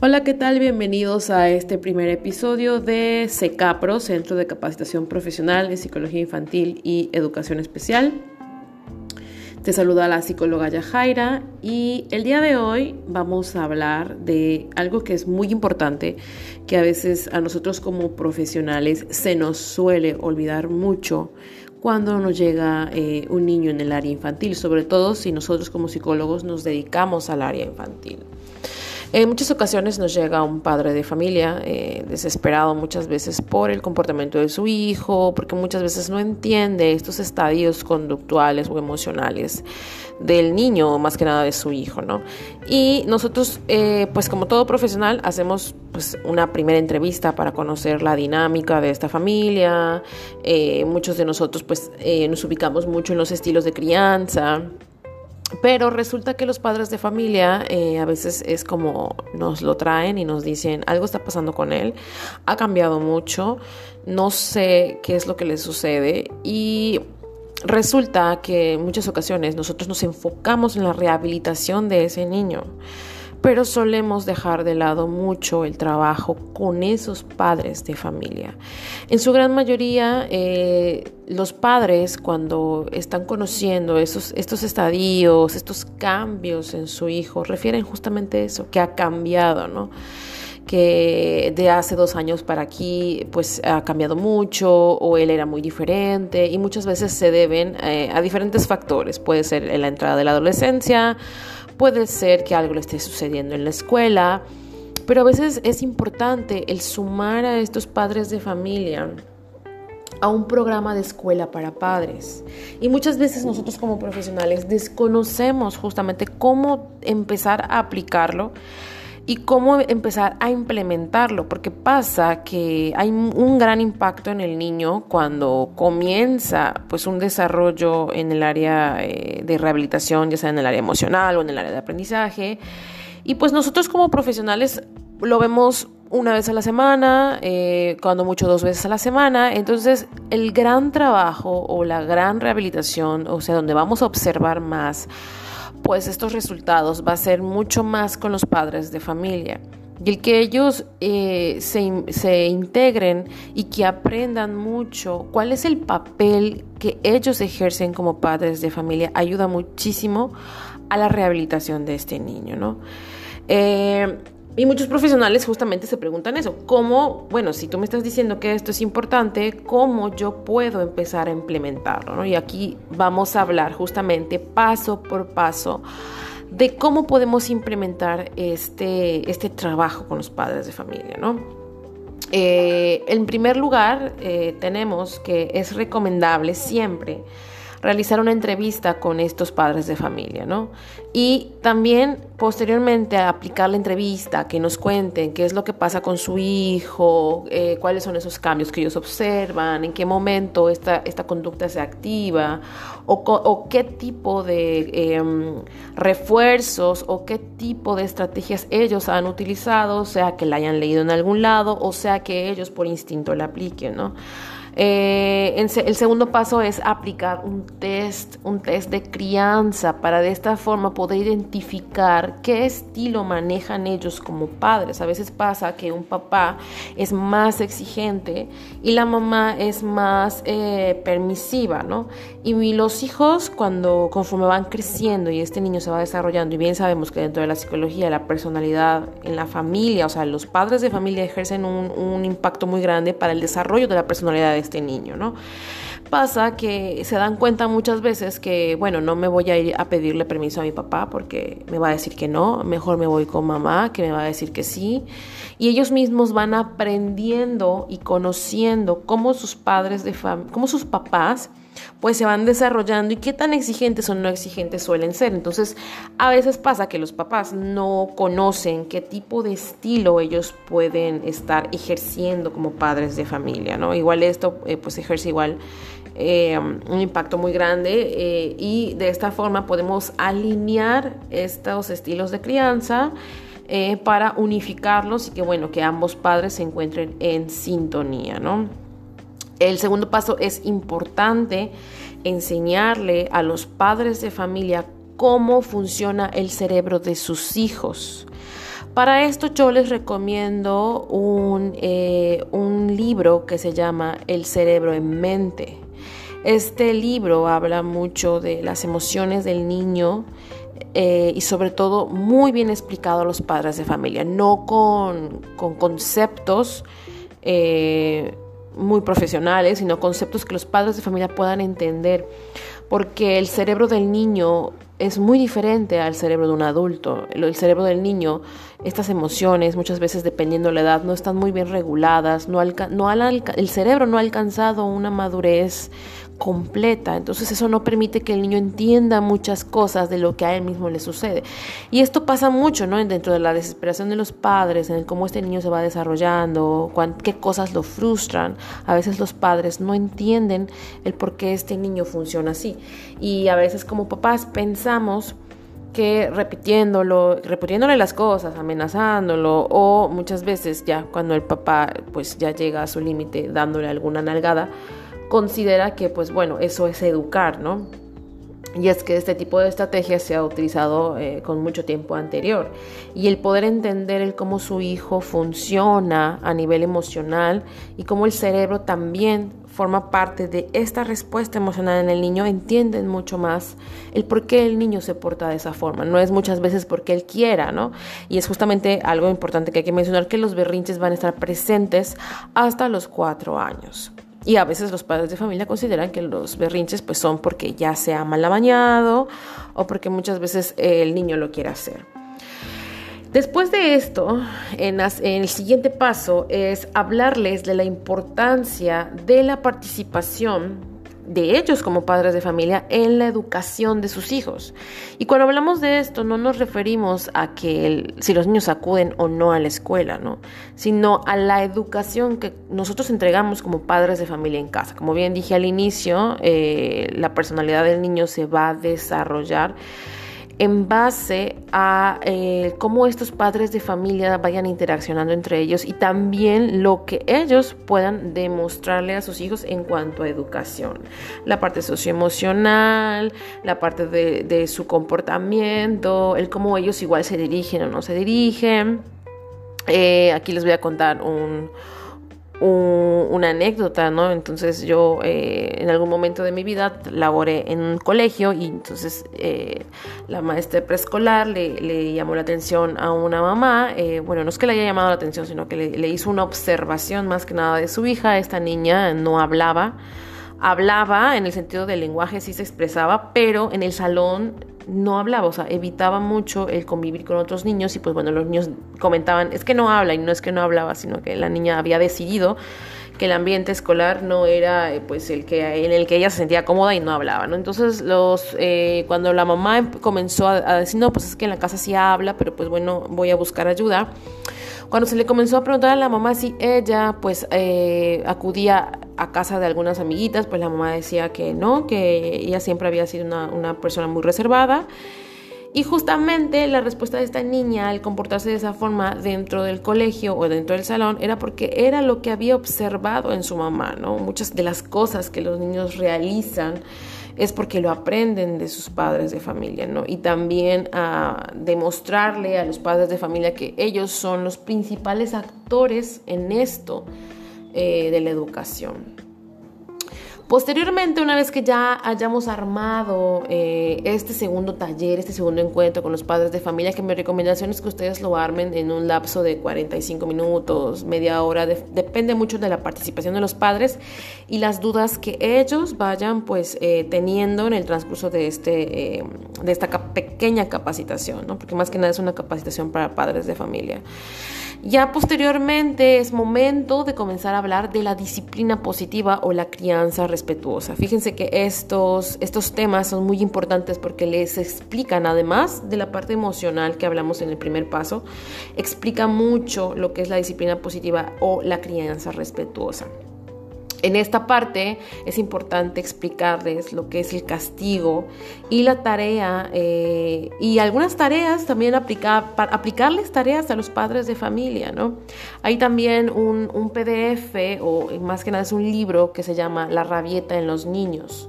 Hola, ¿qué tal? Bienvenidos a este primer episodio de CECAPRO, Centro de Capacitación Profesional en Psicología Infantil y Educación Especial. Te saluda la psicóloga Yajaira y el día de hoy vamos a hablar de algo que es muy importante, que a veces a nosotros como profesionales se nos suele olvidar mucho cuando nos llega eh, un niño en el área infantil, sobre todo si nosotros como psicólogos nos dedicamos al área infantil. En muchas ocasiones nos llega un padre de familia eh, desesperado muchas veces por el comportamiento de su hijo, porque muchas veces no entiende estos estadios conductuales o emocionales del niño, más que nada de su hijo, ¿no? Y nosotros, eh, pues como todo profesional, hacemos pues una primera entrevista para conocer la dinámica de esta familia. Eh, muchos de nosotros pues nos ubicamos mucho en los estilos de crianza. Pero resulta que los padres de familia eh, a veces es como nos lo traen y nos dicen algo está pasando con él, ha cambiado mucho, no sé qué es lo que le sucede y resulta que en muchas ocasiones nosotros nos enfocamos en la rehabilitación de ese niño pero solemos dejar de lado mucho el trabajo con esos padres de familia. En su gran mayoría, eh, los padres cuando están conociendo esos, estos estadios, estos cambios en su hijo, refieren justamente eso, que ha cambiado, ¿no? Que de hace dos años para aquí pues ha cambiado mucho o él era muy diferente y muchas veces se deben eh, a diferentes factores. Puede ser la entrada de la adolescencia, Puede ser que algo le esté sucediendo en la escuela, pero a veces es importante el sumar a estos padres de familia a un programa de escuela para padres. Y muchas veces nosotros como profesionales desconocemos justamente cómo empezar a aplicarlo y cómo empezar a implementarlo, porque pasa que hay un gran impacto en el niño cuando comienza pues un desarrollo en el área eh, de rehabilitación, ya sea en el área emocional o en el área de aprendizaje, y pues nosotros como profesionales lo vemos una vez a la semana, eh, cuando mucho dos veces a la semana. Entonces, el gran trabajo o la gran rehabilitación, o sea, donde vamos a observar más pues estos resultados va a ser mucho más con los padres de familia. Y el que ellos eh, se, se, integren y que aprendan mucho cuál es el papel que ellos ejercen como padres de familia ayuda muchísimo a la rehabilitación de este niño, ¿no? Eh, y muchos profesionales justamente se preguntan eso, ¿cómo, bueno, si tú me estás diciendo que esto es importante, cómo yo puedo empezar a implementarlo? Y aquí vamos a hablar justamente paso por paso de cómo podemos implementar este, este trabajo con los padres de familia, ¿no? Eh, en primer lugar, eh, tenemos que es recomendable siempre realizar una entrevista con estos padres de familia, ¿no? Y también posteriormente a aplicar la entrevista, que nos cuenten qué es lo que pasa con su hijo, eh, cuáles son esos cambios que ellos observan, en qué momento esta, esta conducta se activa, o, qué tipo de em, refuerzos o qué tipo de estrategias ellos han utilizado, sea que la hayan leído en algún lado o sea que ellos por instinto la apliquen, ¿no? Eh, el segundo paso es aplicar un test, un test de crianza para de esta forma poder identificar qué estilo manejan ellos como padres. A veces pasa que un papá es más exigente y la mamá es más eh, permisiva, ¿no? Y los hijos cuando conforme van creciendo y este niño se va desarrollando y bien sabemos que dentro de la psicología la personalidad en la familia, o sea, los padres de familia ejercen un, un impacto muy grande para el desarrollo de la personalidad de este niño, ¿no? Pasa que se dan cuenta muchas veces que, bueno, no me voy a ir a pedirle permiso a mi papá porque me va a decir que no, mejor me voy con mamá que me va a decir que sí. Y ellos mismos van aprendiendo y conociendo cómo sus padres de cómo sus papás pues se van desarrollando y qué tan exigentes o no exigentes suelen ser. Entonces, a veces pasa que los papás no conocen qué tipo de estilo ellos pueden estar ejerciendo como padres de familia, ¿no? Igual esto eh, pues ejerce igual eh, un impacto muy grande eh, y de esta forma podemos alinear estos estilos de crianza para unificarlos y que bueno, que ambos padres se encuentren en sintonía, ¿no? El segundo paso es importante enseñarle a los padres de familia cómo funciona el cerebro de sus hijos Para esto yo les recomiendo un, eh, un libro que se llama El cerebro en mente. Este libro habla mucho de las emociones del niño eh, y sobre todo muy bien explicado a los padres de familia, no con, conceptos eh, muy profesionales, sino conceptos que los padres de familia puedan entender, porque el cerebro del niño es muy diferente al cerebro de un adulto. El cerebro del niño, estas emociones, muchas veces dependiendo de la edad, no están muy bien reguladas, no, no el cerebro no ha alcanzado una madurez completa. Entonces eso no permite que el niño entienda muchas cosas de lo que a él mismo le sucede. Y esto pasa mucho, ¿no? Dentro de la desesperación de los padres, en cómo este niño se va desarrollando, qué cosas lo frustran. A veces los padres no entienden el por qué este niño funciona así. Y a veces como papás pensamos que repitiéndolo, repitiéndole las cosas, amenazándolo o muchas veces ya cuando el papá pues ya llega a su límite dándole alguna nalgada, considera que, pues bueno, eso es educar, ¿no? Y es que este tipo de estrategia se ha utilizado eh, con mucho tiempo anterior. Y el poder entender el cómo su hijo funciona a nivel emocional y cómo el cerebro también forma parte de esta respuesta emocional en el niño, entienden mucho más el por qué el niño se porta de esa forma. No es muchas veces porque él quiera, ¿no? Y es justamente algo importante que hay que mencionar, que los berrinches van a estar presentes hasta los cuatro años. Y a veces los padres de familia consideran que los berrinches pues son porque ya se ha mal bañado o porque muchas veces el niño lo quiere hacer. Después de esto, en, el siguiente paso es hablarles de la importancia de la participación de ellos como padres de familia en la educación de sus hijos. Y cuando hablamos de esto no nos referimos a que si los niños acuden o no a la escuela, ¿no? sino a la educación que nosotros entregamos como padres de familia en casa. Como bien dije al inicio, eh, la personalidad del niño se va a desarrollar en base a eh, cómo estos padres de familia vayan interaccionando entre ellos y también lo que ellos puedan demostrarle a sus hijos en cuanto a educación. La parte socioemocional, la parte de, su comportamiento, el cómo ellos igual se dirigen o no se dirigen. Eh, aquí les voy a contar un, una anécdota, ¿no? Entonces yo eh, en algún momento de mi vida laboré en un colegio y entonces eh, la maestra preescolar le, llamó la atención a una mamá, eh, bueno, no es que le haya llamado la atención, sino que le, le, hizo una observación más que nada de su hija, esta niña no hablaba, hablaba en el sentido del lenguaje, sí se expresaba, pero en el salón no hablaba, o sea, evitaba mucho el convivir con otros niños y pues bueno, los niños comentaban, es que no habla y no es que no hablaba, sino que la niña había decidido que el ambiente escolar no era eh, pues el que en el que ella se sentía cómoda y no hablaba, ¿no? Entonces los eh, cuando la mamá comenzó a, decir no pues es que en la casa sí habla, pero pues bueno voy a buscar ayuda. Cuando se le comenzó a preguntar a la mamá si ella pues eh, acudía a casa de algunas amiguitas, pues la mamá decía que no, que ella siempre había sido una, persona muy reservada. Y justamente la respuesta de esta niña al comportarse de esa forma dentro del colegio o dentro del salón era porque era lo que había observado en su mamá, ¿no? Muchas de las cosas que los niños realizan es porque lo aprenden de sus padres de familia, ¿no? Y también a demostrarle a los padres de familia que ellos son los principales actores en esto eh, de la educación. Posteriormente, una vez que ya hayamos armado eh, este segundo taller, este segundo encuentro con los padres de familia, que mi recomendación es que ustedes lo armen en un lapso de 45 minutos, media hora, depende mucho de la participación de los padres y las dudas que ellos vayan pues eh, teniendo en el transcurso de, este, de esta pequeña capacitación, ¿no? porque más que nada es una capacitación para padres de familia. Ya posteriormente es momento de comenzar a hablar de la disciplina positiva o la crianza respetuosa. Fíjense que estos, estos temas son muy importantes porque les explican, además de la parte emocional que hablamos en el primer paso, explica mucho lo que es la disciplina positiva o la crianza respetuosa. En esta parte es importante explicarles lo que es el castigo y la tarea eh, y algunas tareas también aplicar, aplicarles tareas a los padres de familia, ¿no? Hay también un, un PDF o más que nada es un libro que se llama La rabieta en los niños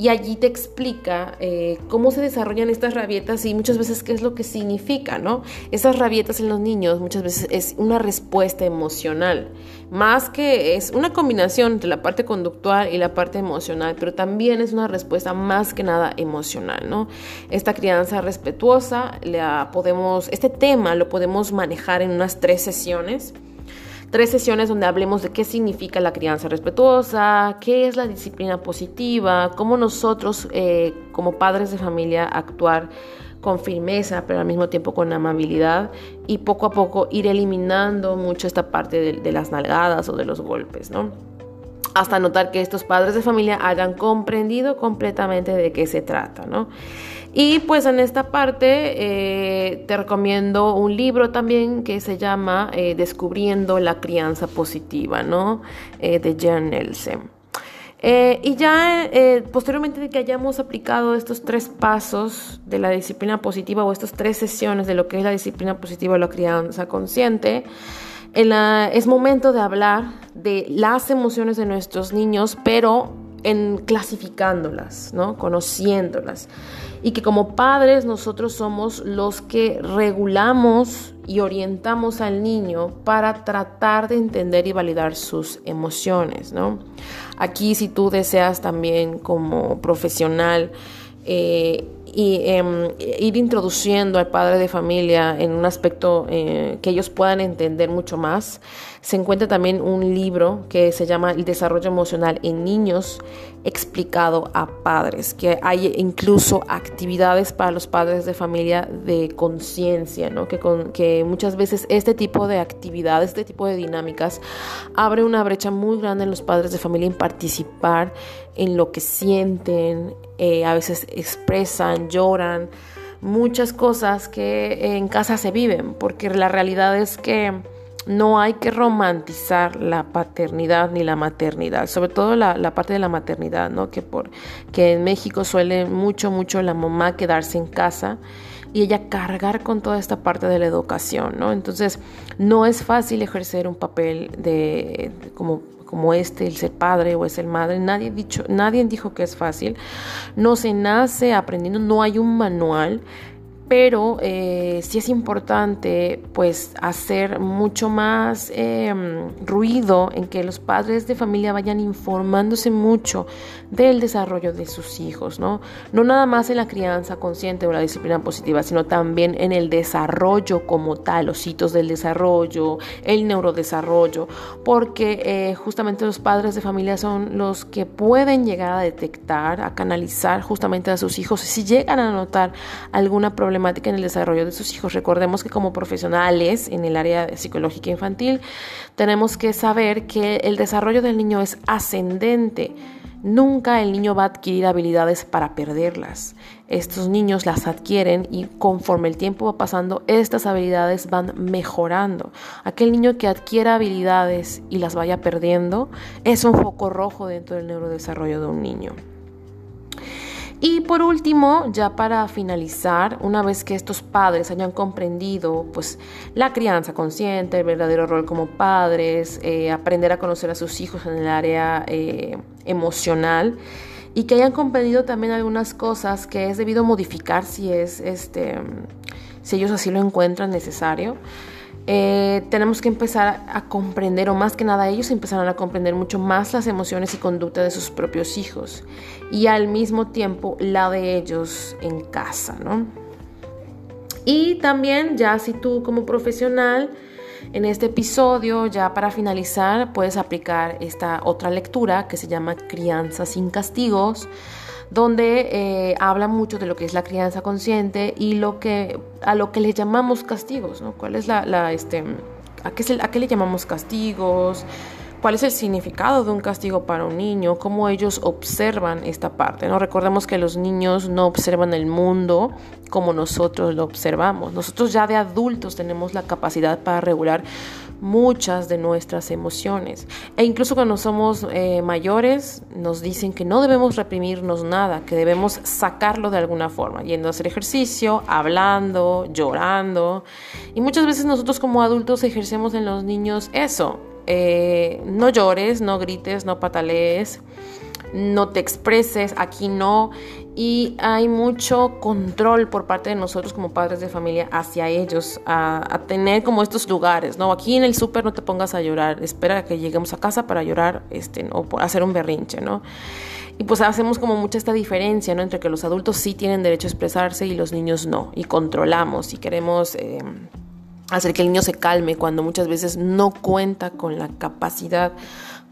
y allí te explica eh, cómo se desarrollan estas rabietas y muchas veces qué es lo que significa, ¿no? Esas rabietas en los niños muchas veces es una respuesta emocional, más que es una combinación entre la parte conductual y la parte emocional, pero también es una respuesta más que nada emocional, ¿no? Esta crianza respetuosa, la podemos, este tema lo podemos manejar en unas tres sesiones tres sesiones donde hablemos de qué significa la crianza respetuosa, qué es la disciplina positiva, cómo nosotros eh, como padres de familia actuar con firmeza, pero al mismo tiempo con amabilidad y poco a poco ir eliminando mucho esta parte de, las nalgadas o de los golpes, ¿no? Hasta notar que estos padres de familia hayan comprendido completamente de qué se trata, ¿no? Y pues en esta parte eh, te recomiendo un libro también que se llama eh, Descubriendo la crianza positiva, ¿no? Eh, de Jan Nelson. Y ya posteriormente de que hayamos aplicado estos tres pasos de la disciplina positiva o estas tres sesiones de lo que es la disciplina positiva o la crianza consciente, es momento de hablar de las emociones de nuestros niños, pero en clasificándolas, ¿no? conociéndolas y que como padres nosotros somos los que regulamos y orientamos al niño para tratar de entender y validar sus emociones, ¿no? Aquí si tú deseas también como profesional eh, y em, ir introduciendo al padre de familia en un aspecto eh, que ellos puedan entender mucho más. Se encuentra también un libro que se llama El desarrollo emocional en niños explicado a padres, que hay incluso actividades para los padres de familia de conciencia, ¿no? que, que muchas veces este tipo de actividades, este tipo de dinámicas abre una brecha muy grande en los padres de familia en participar en lo que sienten, eh, a veces expresan, lloran, muchas cosas que en casa se viven, porque la realidad es que no hay que romantizar la paternidad ni la maternidad, sobre todo la, parte de la maternidad, ¿no? Que, por, que en México suele mucho, mucho la mamá quedarse en casa y ella cargar con toda esta parte de la educación, ¿no? Entonces, no es fácil ejercer un papel de, como como este, el ser padre o el madre, nadie, dicho, nadie dijo que es fácil. No se nace aprendiendo, no hay un manual pero eh, sí es importante pues hacer mucho más em, ruido en que los padres de familia vayan informándose mucho del desarrollo de sus hijos, ¿no? No nada más en la crianza consciente o la disciplina positiva, sino también en el desarrollo como tal, los hitos del desarrollo, el neurodesarrollo, porque eh, justamente los padres de familia son los que pueden llegar a detectar, a canalizar justamente a sus hijos si llegan a notar alguna problemática en el desarrollo de sus hijos. Recordemos que como profesionales en el área psicológica infantil tenemos que saber que el desarrollo del niño es ascendente. Nunca el niño va a adquirir habilidades para perderlas. Estos niños las adquieren y conforme el tiempo va pasando, estas habilidades van mejorando. Aquel niño que adquiera habilidades y las vaya perdiendo es un foco rojo dentro del neurodesarrollo de un niño. Y por último, ya para finalizar, una vez que estos padres hayan comprendido pues la crianza consciente, el verdadero rol como padres, eh, aprender a conocer a sus hijos en el área eh, emocional y que hayan comprendido también algunas cosas que es debido modificar si es este si ellos así lo encuentran necesario. Eh, tenemos que empezar a comprender, o más que nada ellos empezaron a comprender mucho más las emociones y conducta de sus propios hijos y al mismo tiempo la de ellos en casa, ¿no? Y también ya si tú como profesional en este episodio, ya para finalizar, puedes aplicar esta otra lectura que se llama Crianza sin castigos donde eh, habla mucho de lo que es la crianza consciente y lo que, a lo que le llamamos castigos, ¿no? ¿Cuál es la, la este, a qué, a qué le llamamos castigos? cuál es el significado de un castigo para un niño, cómo ellos observan esta parte. ¿no? Recordemos que los niños no observan el mundo como nosotros lo observamos. Nosotros ya de adultos tenemos la capacidad para regular muchas de nuestras emociones. E incluso cuando somos eh, mayores nos dicen que no debemos reprimirnos nada, que debemos sacarlo de alguna forma, yendo a hacer ejercicio, hablando, llorando. Y muchas veces nosotros como adultos ejercemos en los niños eso. Eh, no llores, no grites, no patalees no te expreses, aquí no. Y hay mucho control por parte de nosotros como padres de familia hacia ellos, a, tener como estos lugares, ¿no? Aquí en el súper no te pongas a llorar, espera a que lleguemos a casa para llorar este, o por hacer un berrinche, ¿no? Y pues hacemos como mucha esta diferencia, ¿no? Entre que los adultos sí tienen derecho a expresarse y los niños no. Y controlamos y queremos... Eh, hacer que el niño se calme cuando muchas veces no cuenta con la capacidad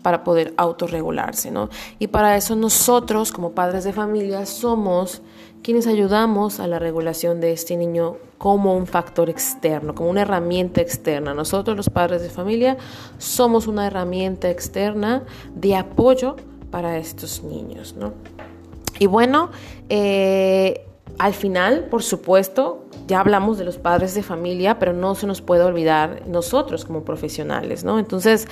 para poder autorregularse, ¿no? Y para eso nosotros, como padres de familia, somos quienes ayudamos a la regulación de este niño como un factor externo, como una herramienta externa. Nosotros, los padres de familia, somos una herramienta externa de apoyo para estos niños, ¿no? Y bueno, eh, al final, por supuesto, ya hablamos de los padres de familia, pero no se nos puede olvidar nosotros como profesionales, ¿no? Entonces,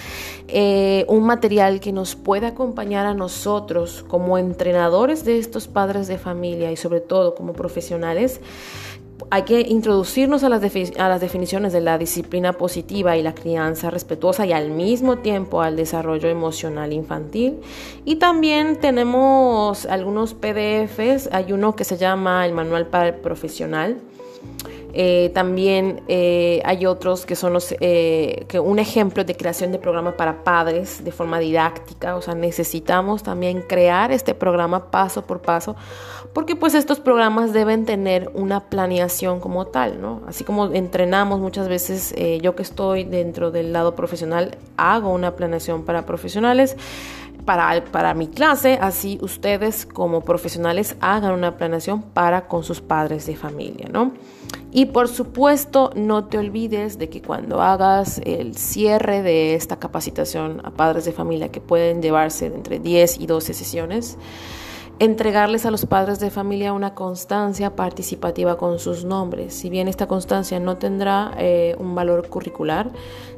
eh, un material que nos pueda acompañar a nosotros como entrenadores de estos padres de familia y sobre todo como profesionales, hay que introducirnos a las, a las, definiciones de la disciplina positiva y la crianza respetuosa y al mismo tiempo al desarrollo emocional infantil. Y también tenemos algunos PDFs, hay uno que se llama el Manual para el Profesional eh, también eh, hay otros que son los, eh, que un ejemplo de creación de programa para padres de forma didáctica, o sea, necesitamos también crear este programa paso por paso, porque pues estos programas deben tener una planeación como tal, ¿no? Así como entrenamos muchas veces, yo que estoy dentro del lado profesional, hago una planeación para profesionales, para, para mi clase, así ustedes como profesionales hagan una planeación para con sus padres de familia, ¿no? Y por supuesto, no te olvides de que cuando hagas el cierre de esta capacitación a padres de familia, que pueden llevarse entre 10 y 12 sesiones, entregarles a los padres de familia una constancia participativa con sus nombres. Si bien esta constancia no tendrá eh, un valor curricular,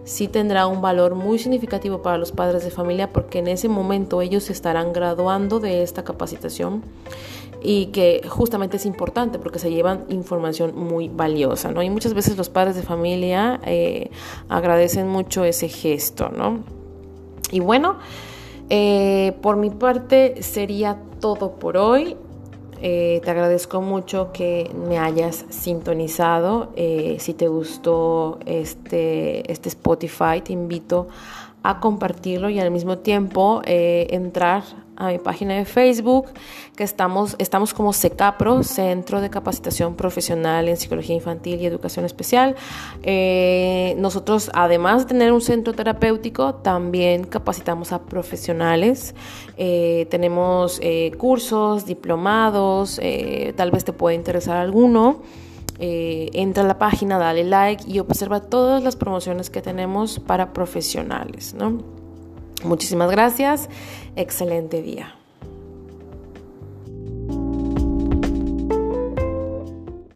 sí tendrá un valor muy significativo para los padres de familia porque en ese momento ellos estarán graduando de esta capacitación y que justamente es importante porque se llevan información muy valiosa, ¿no? Y muchas veces los padres de familia eh, agradecen mucho ese gesto, ¿no? Y bueno, eh, por mi parte sería todo por hoy. Eh, te agradezco mucho que me hayas sintonizado. si te gustó este, este Spotify, te invito a compartirlo y al mismo tiempo entrar a mi página de Facebook, que estamos, estamos como SECAPRO, Centro de Capacitación Profesional en Psicología Infantil y Educación Especial. Eh, nosotros, además de tener un centro terapéutico, también capacitamos a profesionales. Eh, tenemos eh, cursos, diplomados, tal vez te pueda interesar alguno. entra a la página, dale like y observa todas las promociones que tenemos para profesionales. ¿no? Muchísimas gracias. Excelente día.